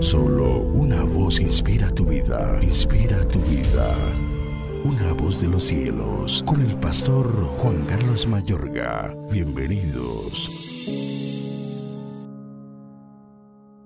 Solo una voz inspira tu vida, inspira tu vida. Una voz de los cielos, con el pastor Juan Carlos Mayorga. Bienvenidos.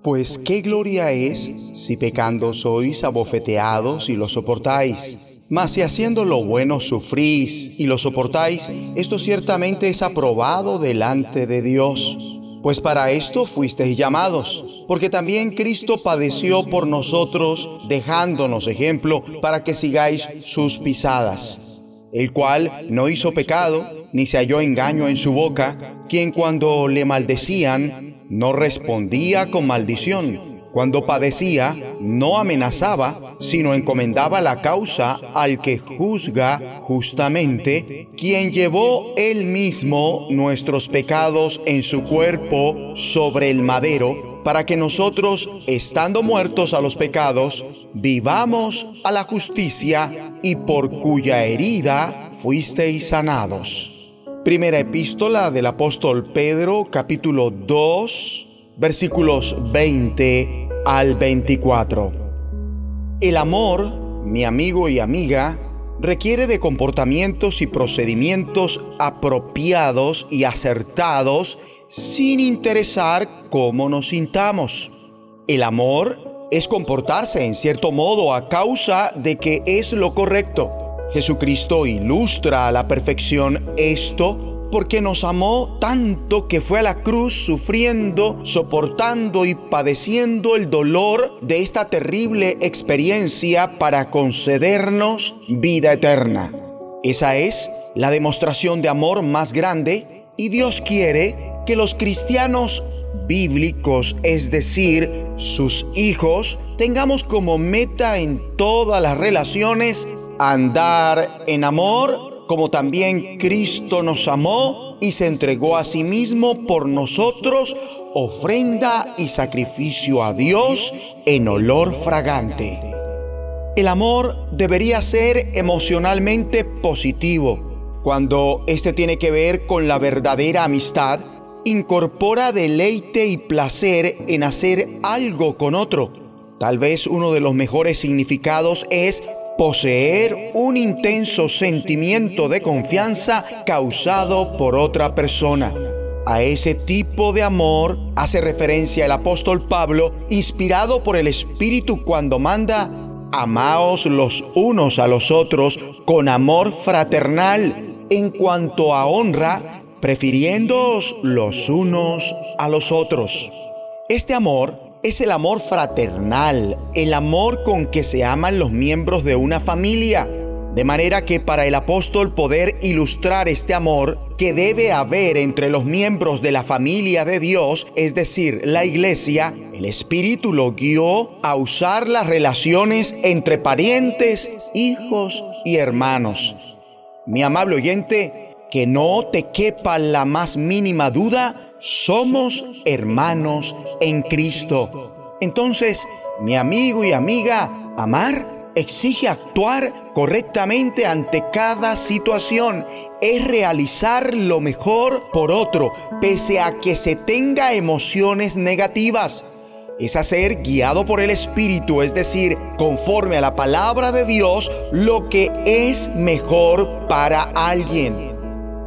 Pues qué gloria es si pecando sois abofeteados y lo soportáis. Mas si haciendo lo bueno sufrís y lo soportáis, esto ciertamente es aprobado delante de Dios. Pues para esto fuisteis llamados, porque también Cristo padeció por nosotros, dejándonos ejemplo para que sigáis sus pisadas, el cual no hizo pecado, ni se halló engaño en su boca, quien cuando le maldecían, no respondía con maldición cuando padecía, no amenazaba, sino encomendaba la causa al que juzga justamente, quien llevó él mismo nuestros pecados en su cuerpo sobre el madero, para que nosotros, estando muertos a los pecados, vivamos a la justicia y por cuya herida fuisteis sanados. Primera epístola del apóstol Pedro, capítulo 2, versículos 20 al 24. El amor, mi amigo y amiga, requiere de comportamientos y procedimientos apropiados y acertados sin interesar cómo nos sintamos. El amor es comportarse en cierto modo a causa de que es lo correcto. Jesucristo ilustra a la perfección esto porque nos amó tanto que fue a la cruz sufriendo, soportando y padeciendo el dolor de esta terrible experiencia para concedernos vida eterna. Esa es la demostración de amor más grande y Dios quiere que los cristianos bíblicos, es decir, sus hijos, tengamos como meta en todas las relaciones andar en amor como también Cristo nos amó y se entregó a sí mismo por nosotros, ofrenda y sacrificio a Dios en olor fragante. El amor debería ser emocionalmente positivo. Cuando este tiene que ver con la verdadera amistad, incorpora deleite y placer en hacer algo con otro. Tal vez uno de los mejores significados es poseer un intenso sentimiento de confianza causado por otra persona. A ese tipo de amor hace referencia el apóstol Pablo, inspirado por el Espíritu cuando manda, amaos los unos a los otros con amor fraternal en cuanto a honra, prefiriéndoos los unos a los otros. Este amor es el amor fraternal, el amor con que se aman los miembros de una familia. De manera que para el apóstol poder ilustrar este amor que debe haber entre los miembros de la familia de Dios, es decir, la iglesia, el Espíritu lo guió a usar las relaciones entre parientes, hijos y hermanos. Mi amable oyente, que no te quepa la más mínima duda somos hermanos en Cristo. Entonces, mi amigo y amiga, amar exige actuar correctamente ante cada situación. Es realizar lo mejor por otro, pese a que se tenga emociones negativas. Es hacer guiado por el Espíritu, es decir, conforme a la palabra de Dios, lo que es mejor para alguien.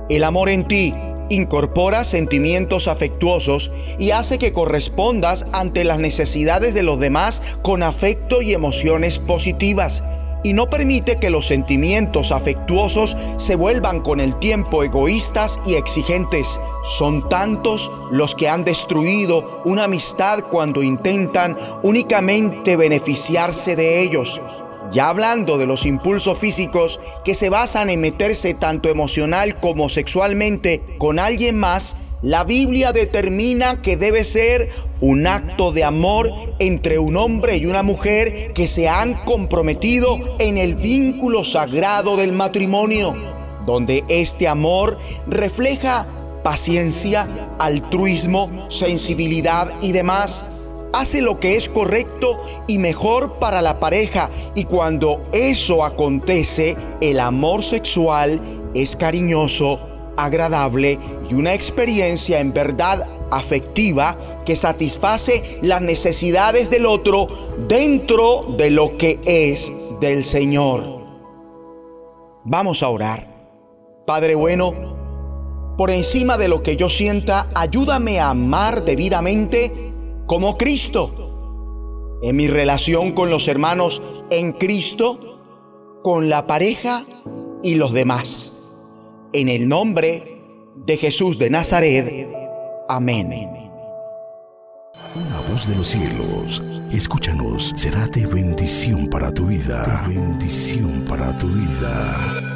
El amor en ti incorpora sentimientos afectuosos y hace que correspondas ante las necesidades de los demás con afecto y emociones positivas. Y no permite que los sentimientos afectuosos se vuelvan con el tiempo egoístas y exigentes. Son tantos los que han destruido una amistad cuando intentan únicamente beneficiarse de ellos. Ya hablando de los impulsos físicos que se basan en meterse tanto emocional como sexualmente con alguien más, la Biblia determina que debe ser un acto de amor entre un hombre y una mujer que se han comprometido en el vínculo sagrado del matrimonio, donde este amor refleja paciencia, altruismo, sensibilidad y demás hace lo que es correcto y mejor para la pareja y cuando eso acontece, el amor sexual es cariñoso, agradable y una experiencia en verdad afectiva que satisface las necesidades del otro dentro de lo que es del Señor. Vamos a orar. Padre bueno, por encima de lo que yo sienta, ayúdame a amar debidamente como Cristo. En mi relación con los hermanos en Cristo, con la pareja y los demás. En el nombre de Jesús de Nazaret. Amén. Una voz de los cielos, escúchanos, será de bendición para tu vida. bendición para tu vida.